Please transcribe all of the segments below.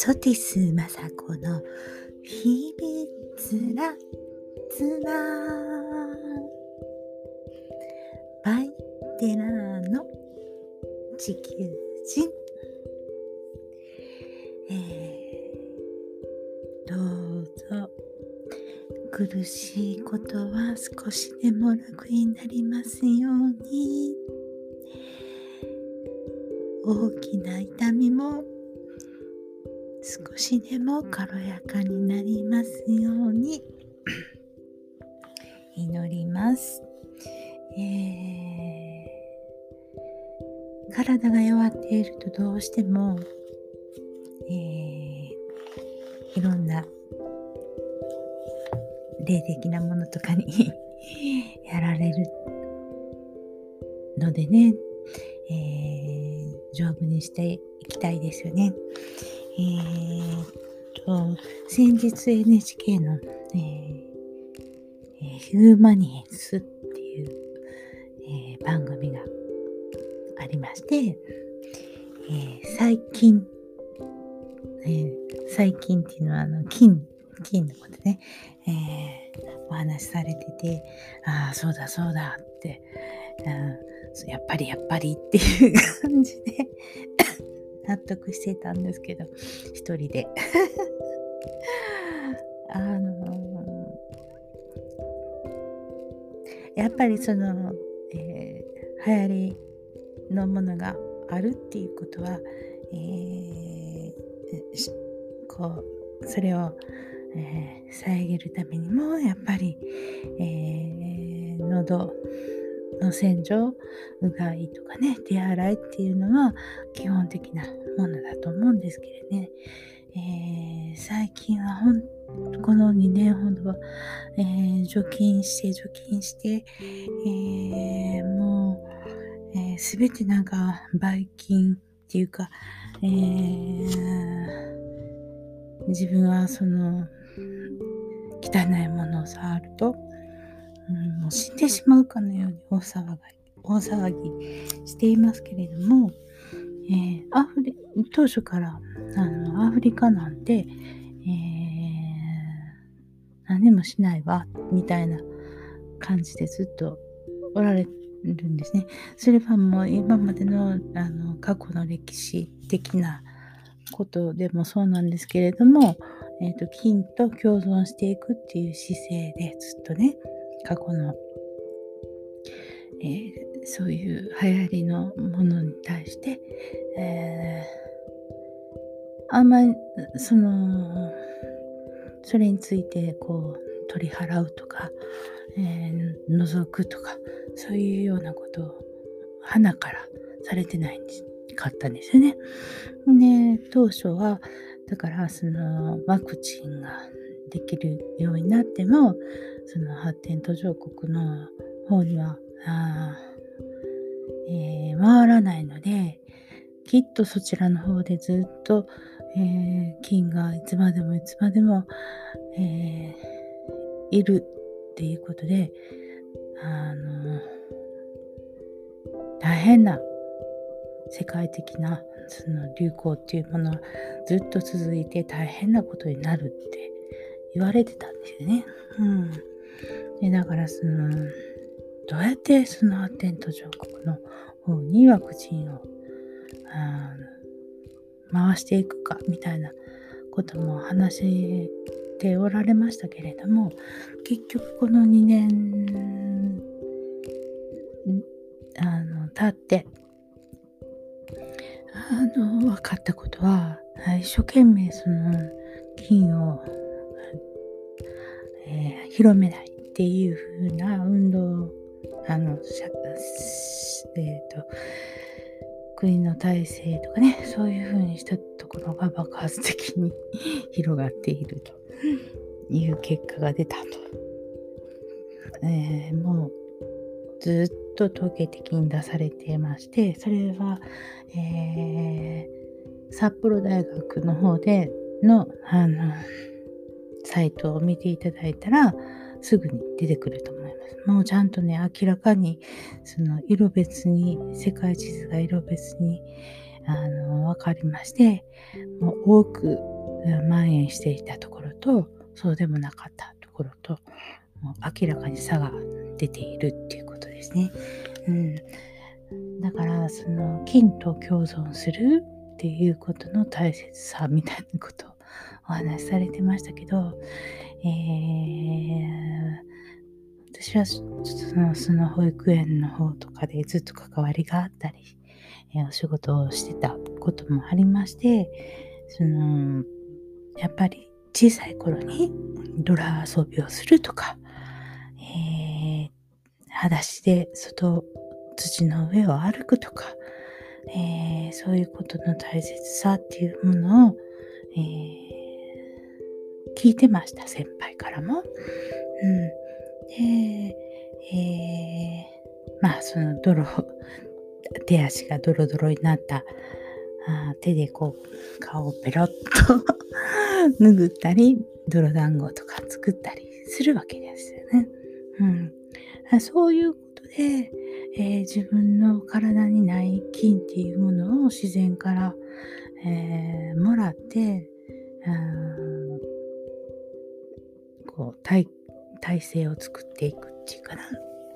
ソティス雅子の秘密な綱バイテラーの地球人、えー、どうぞ。苦しいことは少しでも楽になりますように。大きな痛みも少しでも軽やかになりますように 祈ります、えー、体が弱っているとどうしても、えー、いろんな霊的なものとかに やられるのでね、えー、丈夫にしていきたいですよね。えー、と、先日 NHK の、えー、ヒューマニエンスっていう、えー、番組がありまして、えー、最近、えー、最近っていうのはあの金、金のことね、えー、お話しされてて、ああ、そうだそうだって、うん、やっぱりやっぱりっていう感じで納得してたんですけど一人で。あのー、やっぱりその、えー、流行りのものがあるっていうことは、えー、こうそれを、えー、遮るためにもやっぱり、えー、喉の洗浄うがいとかね手洗いっていうのは基本的なものだと思うんですけれどね、えー、最近はほんこの2年ほどは、えー、除菌して除菌して、えー、もう、えー、全てなんかばい菌っていうか、え自分はその汚いものを触るとうん、もう死んでしまうかのように大騒ぎ大騒ぎしていますけれども、えー、アフリ当初からあのアフリカなんて、えー、何もしないわみたいな感じでずっとおられるんですね。それはもう今までのあの過去の歴史的なことでもそうなんですけれども、えーと金と共存していくっていう姿勢でずっとね過去の、えー、そういう流行りのものに対して、えー、あんまりそのそれについてこう取り払うとか、えー、覗くとかそういうようなことを花からされてないんですかったんですよね。で当初はだからそのワクチンができるようになってもその発展途上国の方にはあ、えー、回らないのできっとそちらの方でずっと、えー、金がいつまでもいつまでも、えー、いるっていうことであの大変な世界的なその流行っていうものはずっと続いて大変なことになるって言われてたんですよね。うん。でだからそのどうやってその発展途上国の方にワクチンを回していくかみたいなことも話しておられましたけれども結局この2年あの経ってあの分かったことは一生懸命その菌を、えー、広めないっていう風な運動あの、えーと、国の体制とかねそういう風にしたところが爆発的に 広がっているという結果が出たと、えー、もうずっと統計的に出されていましてそれは、えー、札幌大学の方でのあのサイトを見ていただいたらすぐに出てくると思います。もうちゃんとね、明らかに、その色別に、世界地図が色別に、あの、わかりまして、もう多く、蔓延していたところとそうでもなかったところともう明らかに差が出ているっていうことですね。うん、だからその菌と共存するっていうことの大切さみたいなことお話しされてましたけど、えー、私はそのその保育園の方とかでずっと関わりがあったり、えー、お仕事をしてたこともありましてそのやっぱり小さい頃にドラ遊びをするとか、えー、裸足で外土の上を歩くとか、えー、そういうことの大切さっていうものを、えー、聞いてました先輩からも。うん、で、えー、まあその泥手足がドロドロになったあ手でこう顔をペロッと 拭ったり泥団子とか作ったりするわけですよね。うん、そういうことで、えー、自分の体にない菌っていうものを自然から、えー、もらって、こう体体制を作っていくっていうかな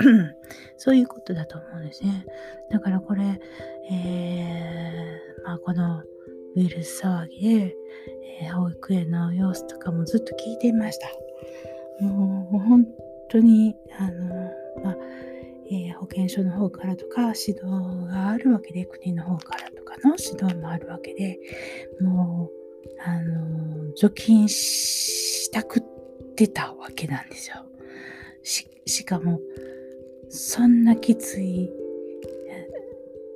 そういうことだと思うんですね。だからこれ、えー、まあ、このウイルス騒ぎで、えー、保育園の様子とかもずっと聞いていました。もう本当に、あの、まあ、えー、保健所の方からとか指導があるわけで、国の方からとかの指導もあるわけで、もう、あの、除菌したくってたわけなんですよ。し、しかも、そんなきつい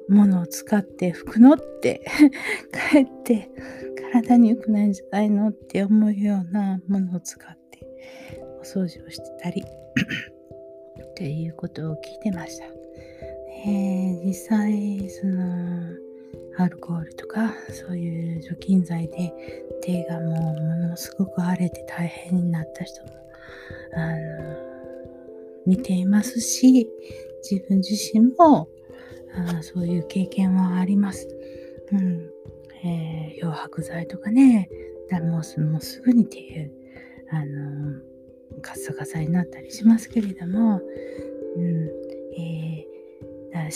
ものを使って拭くのって かえって体に良くないんじゃないのって思うようなものを使ってお掃除をしてたり っていうことを聞いてました。えー、実際そのアルコールとかそういう除菌剤で手がもうものすごく荒れて大変になった人もあの見ていますし自分自身もあそういう経験はあります。うんえー、漂白剤とかねもうもうすぐに手あのカッサカサになったりしますけれども、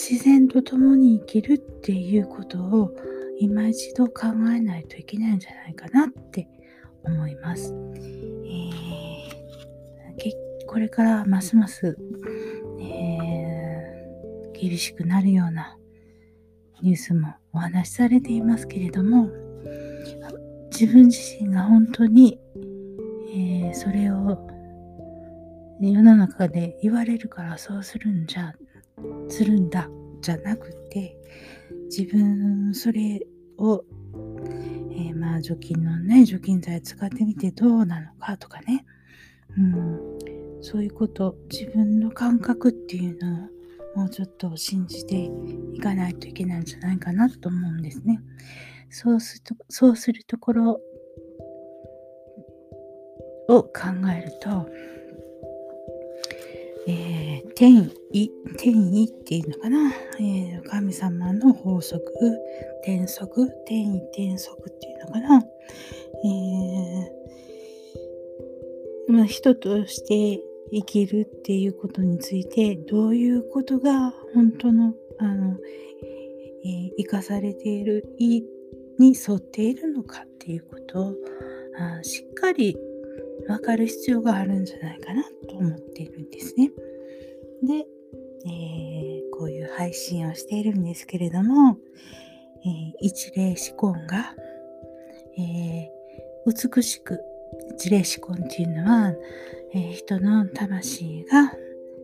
自然と共に生きるっていうことを今一度考えないといけないんじゃないかなって思います。えー、これからますます、えー、厳しくなるようなニュースもお話しされていますけれども自分自身が本当に、えー、それを世の中で言われるからそうするんじゃするんだじゃなくて自分それを、えー、まあ除菌のね除菌剤使ってみてどうなのかとかね、うん、そういうこと自分の感覚っていうのをもうちょっと信じていかないといけないんじゃないかなと思うんですね。そうするとそうするところを考えるとえー、天意、天意っていうのかな、えー、神様の法則、天則、天意、天則っていうのかな、えー、まあ、人として生きるっていうことについて、どういうことが本当の、あの、えー、生かされている意に沿っているのかっていうことをあしっかり分かる必要があるんじゃないかなと思っているんですね。で、えー、こういう配信をしているんですけれども、えー、一例思考が、えー、美しく一例思考っていうのは、えー、人の魂が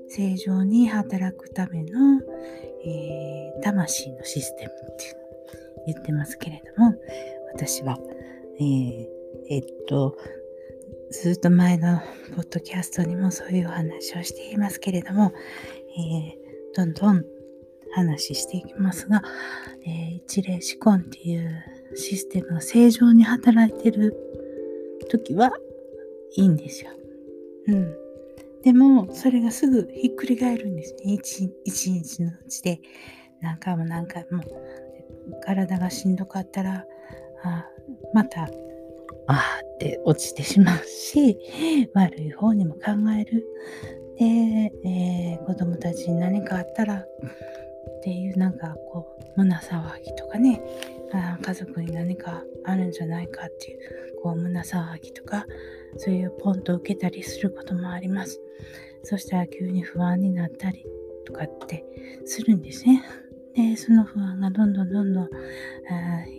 正常に働くための、えー、魂のシステムって言ってますけれども私は、えー、えっとずっと前のポッドキャストにもそういうお話をしていますけれども、えー、どんどん話していきますが、えー、一例思考っていうシステムが正常に働いてる時はいいんですよ。うん。でも、それがすぐひっくり返るんですね。一一日のうちで何回も何回も。体がしんどかったら、あまたああって落ちてしまうし、悪い方にも考える。で、えー、子供たちに何かあったらっていうなんかこう胸騒ぎとかねあ家族に何かあるんじゃないかっていうこう胸騒ぎとかそういうポンと受けたりすることもあります。そしたら急に不安になったりとかってするんですね。でその不安がどんどんどんどん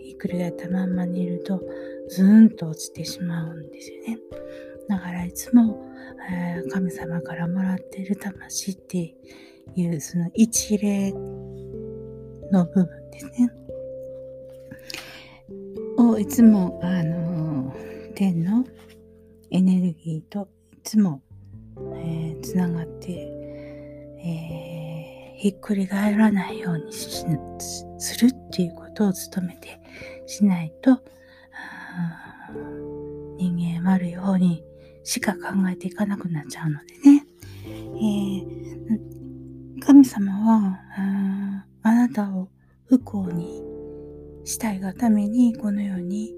ひっくり返ったまんまにいるとズーンと落ちてしまうんですよね。だからいつも、えー、神様からもらっている魂っていうその一例の部分ですね。をいつも、あの天のエネルギーといつも、えー、つながって、えー、ひっくり返らないようにするっていうことを努めてしないと人間悪い方にしか考えていかなくなっちゃうのでね、えー、神様はああなたを不幸にしたいがためにこのように、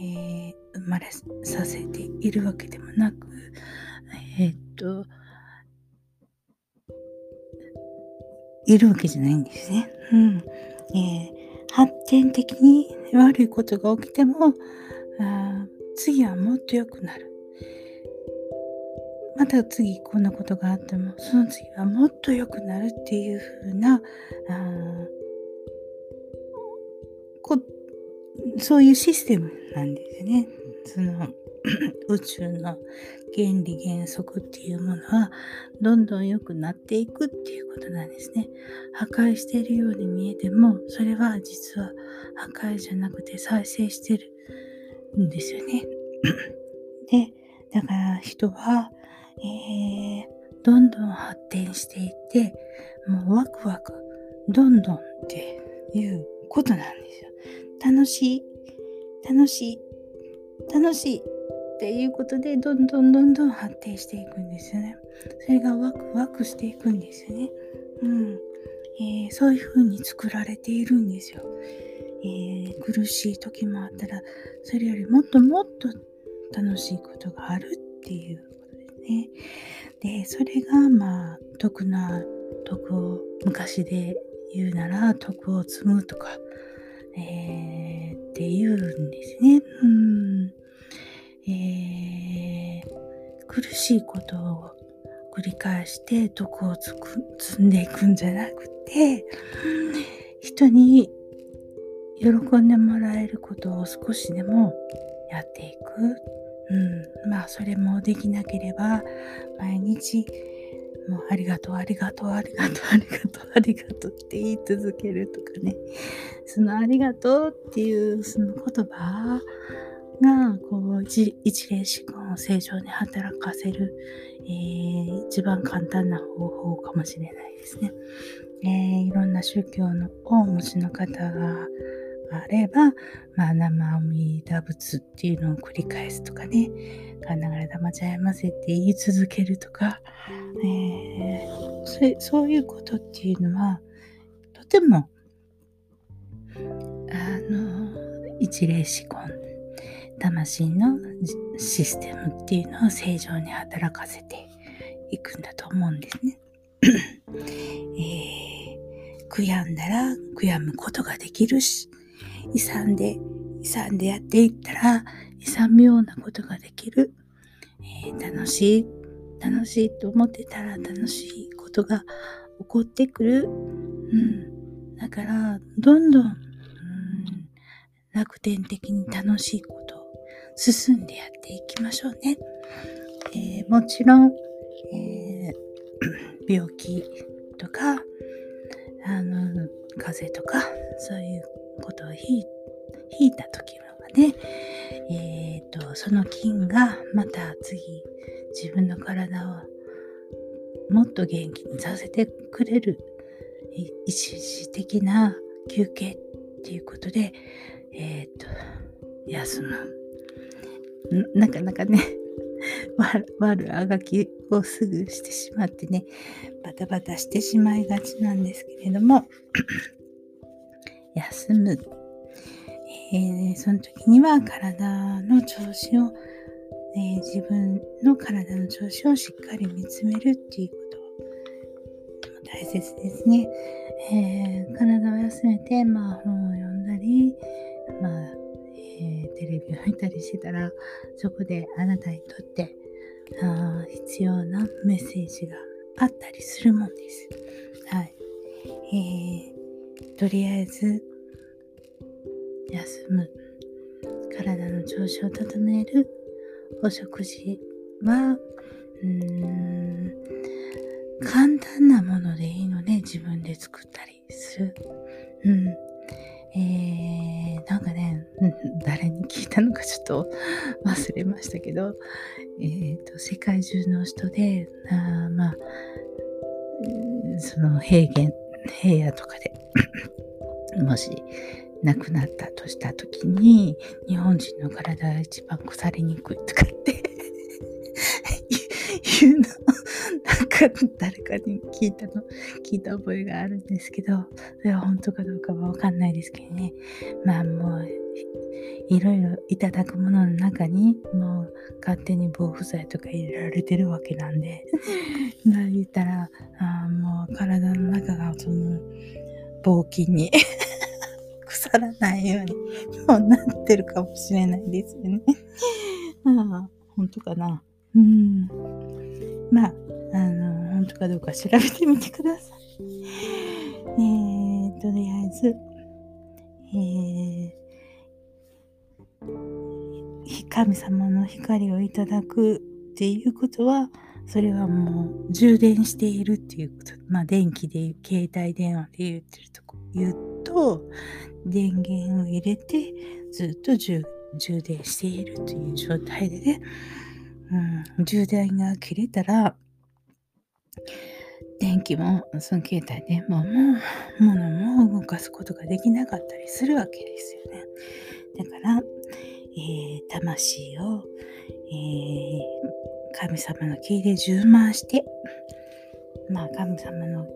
えー、生まれさせているわけでもなく、えー、っと、いるわけじゃないんですね。うん。えー、発展的に悪いことが起きても、あ次はもっと良くなる。また次こんなことがあってもその次はもっと良くなるっていう風なあこそういうシステムなんですよね。その 宇宙の原理原則っていうものはどんどん良くなっていくっていうことなんですね。破壊しているように見えてもそれは実は破壊じゃなくて再生してるんですよね。でだから人はえー、どんどん発展していって、もうワクワク、どんどんっていうことなんですよ。楽しい、楽しい、楽しいっていうことで、どんどんどんどん発展していくんですよね。それがワクワクしていくんですよね。うん。えー、そういう風に作られているんですよ。えー、苦しい時もあったら、それよりもっともっと楽しいことがあるっていうね。で、それがまあ、徳な、徳を昔で言うなら、徳を積むとか、えー、って言うんですね。うん。えー、苦しいことを繰り返して徳を積んでいくんじゃなくて、人に喜んでもらえることを少しでもやっていくうん、まあそれもできなければ毎日もうありがとうありがとうありがとうありがとうありがとうって言い続けるとかねそのありがとうっていうその言葉がこう一例思考を正常に働かせる、えー、一番簡単な方法かもしれないですね。えー、いろんな宗教のお持ちの方があれば、まあ、生阿弥陀仏っていうのを繰り返すとかね、かんながら玉ちゃいませって言い続けるとか、えー、そそういうことっていうのは、とても、あの、一例思考、魂のシステムっていうのを正常に働かせていくんだと思うんですね。えー、悔やんだら悔やむことができるし、勇んで、勇んでやっていったら、勇むようなことができる。えー、楽しい、楽しいと思ってたら楽しいことが起こってくる。うん。だから、どんどん、うん、楽天的に楽しいことを進んでやっていきましょうね。えー、もちろん、えー、病気とか、あの、風邪とか、そういうことを引いた時はね、えっ、ー、と、その菌がまた次、自分の体をもっと元気にさせてくれる一時的な休憩っていうことで、えっ、ー、と、休む。なかなかね、悪あがきをすぐしてしまってね、バタバタしてしまいがちなんですけれども、休む、えー、その時には体の調子を、えー、自分の体の調子をしっかり見つめるっていうことも大切ですね。えー、体を休めて、まあ、本を読んだり、まあえテレビを見たりしてたらそこであなたにとってあ必要なメッセージがあったりするもんです。はい。えー、とりあえず休む体の調子を整えるお食事はうーん簡単なものでいいので自分で作ったりする。うん。えー、なんかね、誰に聞いたのかちょっと 忘れましたけど、えーと、世界中の人で、あまあ、その平原、部屋とかで もし亡くなったとした時に、日本人の体が一番腐りにくいとかって 言うの、なんか誰かに聞いたの、聞いた覚えがあるんですけど、それは本当かどうかはわかんないですけどね。まあもう、いろいろいただくものの中に、もう勝手に防腐剤とか入れられてるわけなんで、まあ言ったら、あもう体の中がその、棒菌に 腐らないようにもうなってるかもしれないですよね。ああ、本当かな。うん。まあ、本当かどうか調べてみてください。えー、とりあえず、えー、神様の光をいただくっていうことは、それはもう充電しているっていうこと。まあ、電気で、携帯電話で言ってるとこ言うと、電源を入れてずっと充電しているという状態でね、うん、充電が切れたら、電気も、その携帯電話も、物も動かすことができなかったりするわけですよね。だから、えー、魂を、えー、神様の木で充満して、まあ、神様の、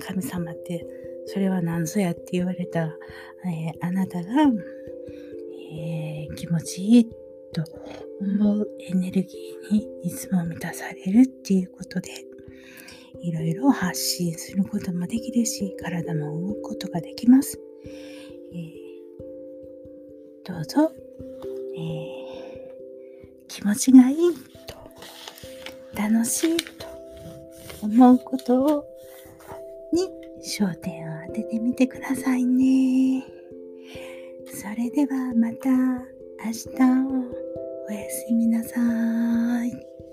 神様って、それは何ぞやって言われた、えー、あなたが、えー、気持ちいいと思うエネルギーにいつも満たされるっていうことで、いろいろ発信することもできるし、体も動くことができます。えー、どうぞ、えー、気持ちがいいと、楽しいと思うことをに焦点を当ててみてくださいね。それではまた明日おやすみなさい。はい。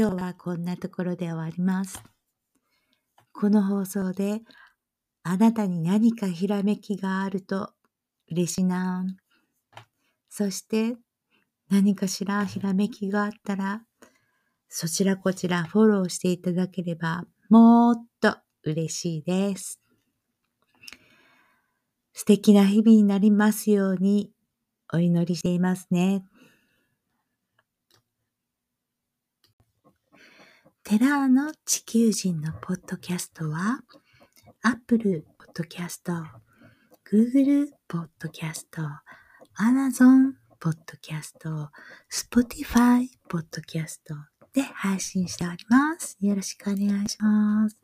今日はこんなところで終わります。この放送であなたに何かひらめきがあると嬉しいな。そして何かしらひらめきがあったらそちらこちらフォローしていただければもっと嬉しいです。素敵な日々になりますようにお祈りしていますね。テラーの地球人のポッドキャストは、アップルポッドキャスト、グーグルポッドキャスト、アマゾンポッドキャスト、スポティファイポッドキャストで配信しております。よろしくお願いします。